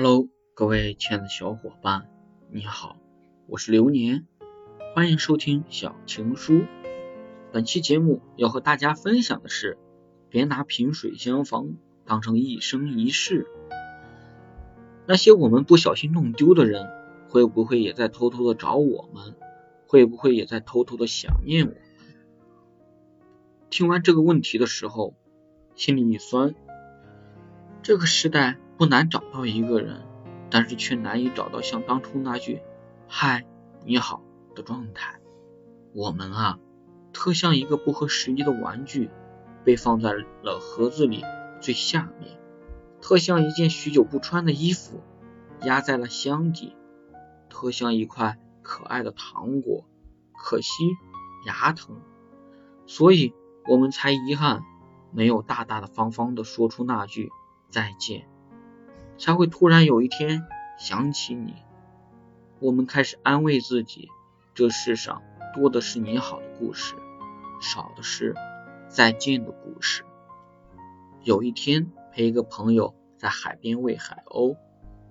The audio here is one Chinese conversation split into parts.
Hello，各位亲爱的小伙伴，你好，我是流年，欢迎收听小情书。本期节目要和大家分享的是，别拿萍水相逢当成一生一世。那些我们不小心弄丢的人，会不会也在偷偷的找我们？会不会也在偷偷的想念我们？听完这个问题的时候，心里一酸。这个时代不难找到一个人，但是却难以找到像当初那句“嗨，你好”的状态。我们啊，特像一个不合时宜的玩具，被放在了盒子里最下面；特像一件许久不穿的衣服，压在了箱底；特像一块。可爱的糖果，可惜牙疼，所以我们才遗憾没有大大的方方的说出那句再见，才会突然有一天想起你。我们开始安慰自己，这世上多的是你好的故事，少的是再见的故事。有一天陪一个朋友在海边喂海鸥，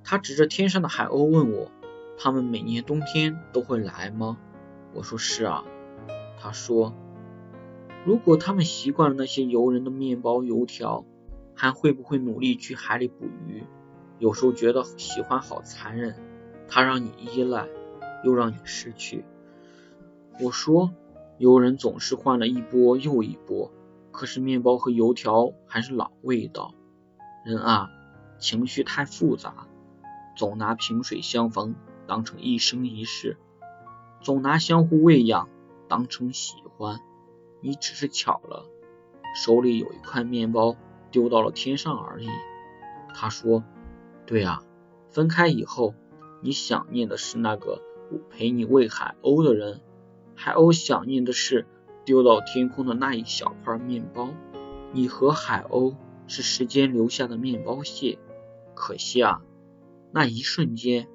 他指着天上的海鸥问我。他们每年冬天都会来吗？我说是啊。他说，如果他们习惯了那些游人的面包油条，还会不会努力去海里捕鱼？有时候觉得喜欢好残忍，他让你依赖，又让你失去。我说，游人总是换了一波又一波，可是面包和油条还是老味道。人啊，情绪太复杂，总拿萍水相逢。当成一生一世，总拿相互喂养当成喜欢，你只是巧了，手里有一块面包丢到了天上而已。他说：“对啊，分开以后，你想念的是那个陪你喂海鸥的人，海鸥想念的是丢到天空的那一小块面包。你和海鸥是时间留下的面包屑，可惜啊，那一瞬间。”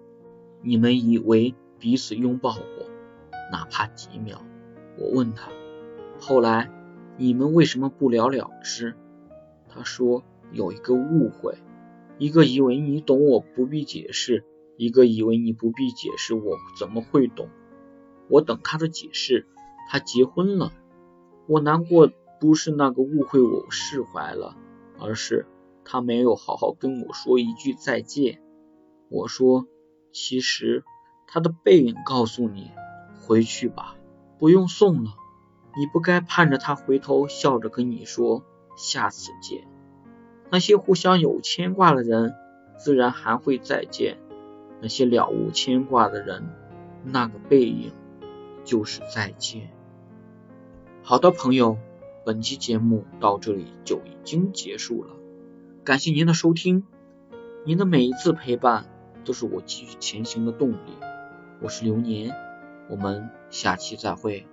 你们以为彼此拥抱过，哪怕几秒。我问他，后来你们为什么不了了之？他说有一个误会，一个以为你懂我不必解释，一个以为你不必解释我怎么会懂。我等他的解释，他结婚了。我难过不是那个误会我释怀了，而是他没有好好跟我说一句再见。我说。其实他的背影告诉你，回去吧，不用送了。你不该盼着他回头笑着跟你说下次见。那些互相有牵挂的人，自然还会再见；那些了无牵挂的人，那个背影就是再见。好的，朋友，本期节目到这里就已经结束了，感谢您的收听，您的每一次陪伴。都是我继续前行的动力。我是流年，我们下期再会。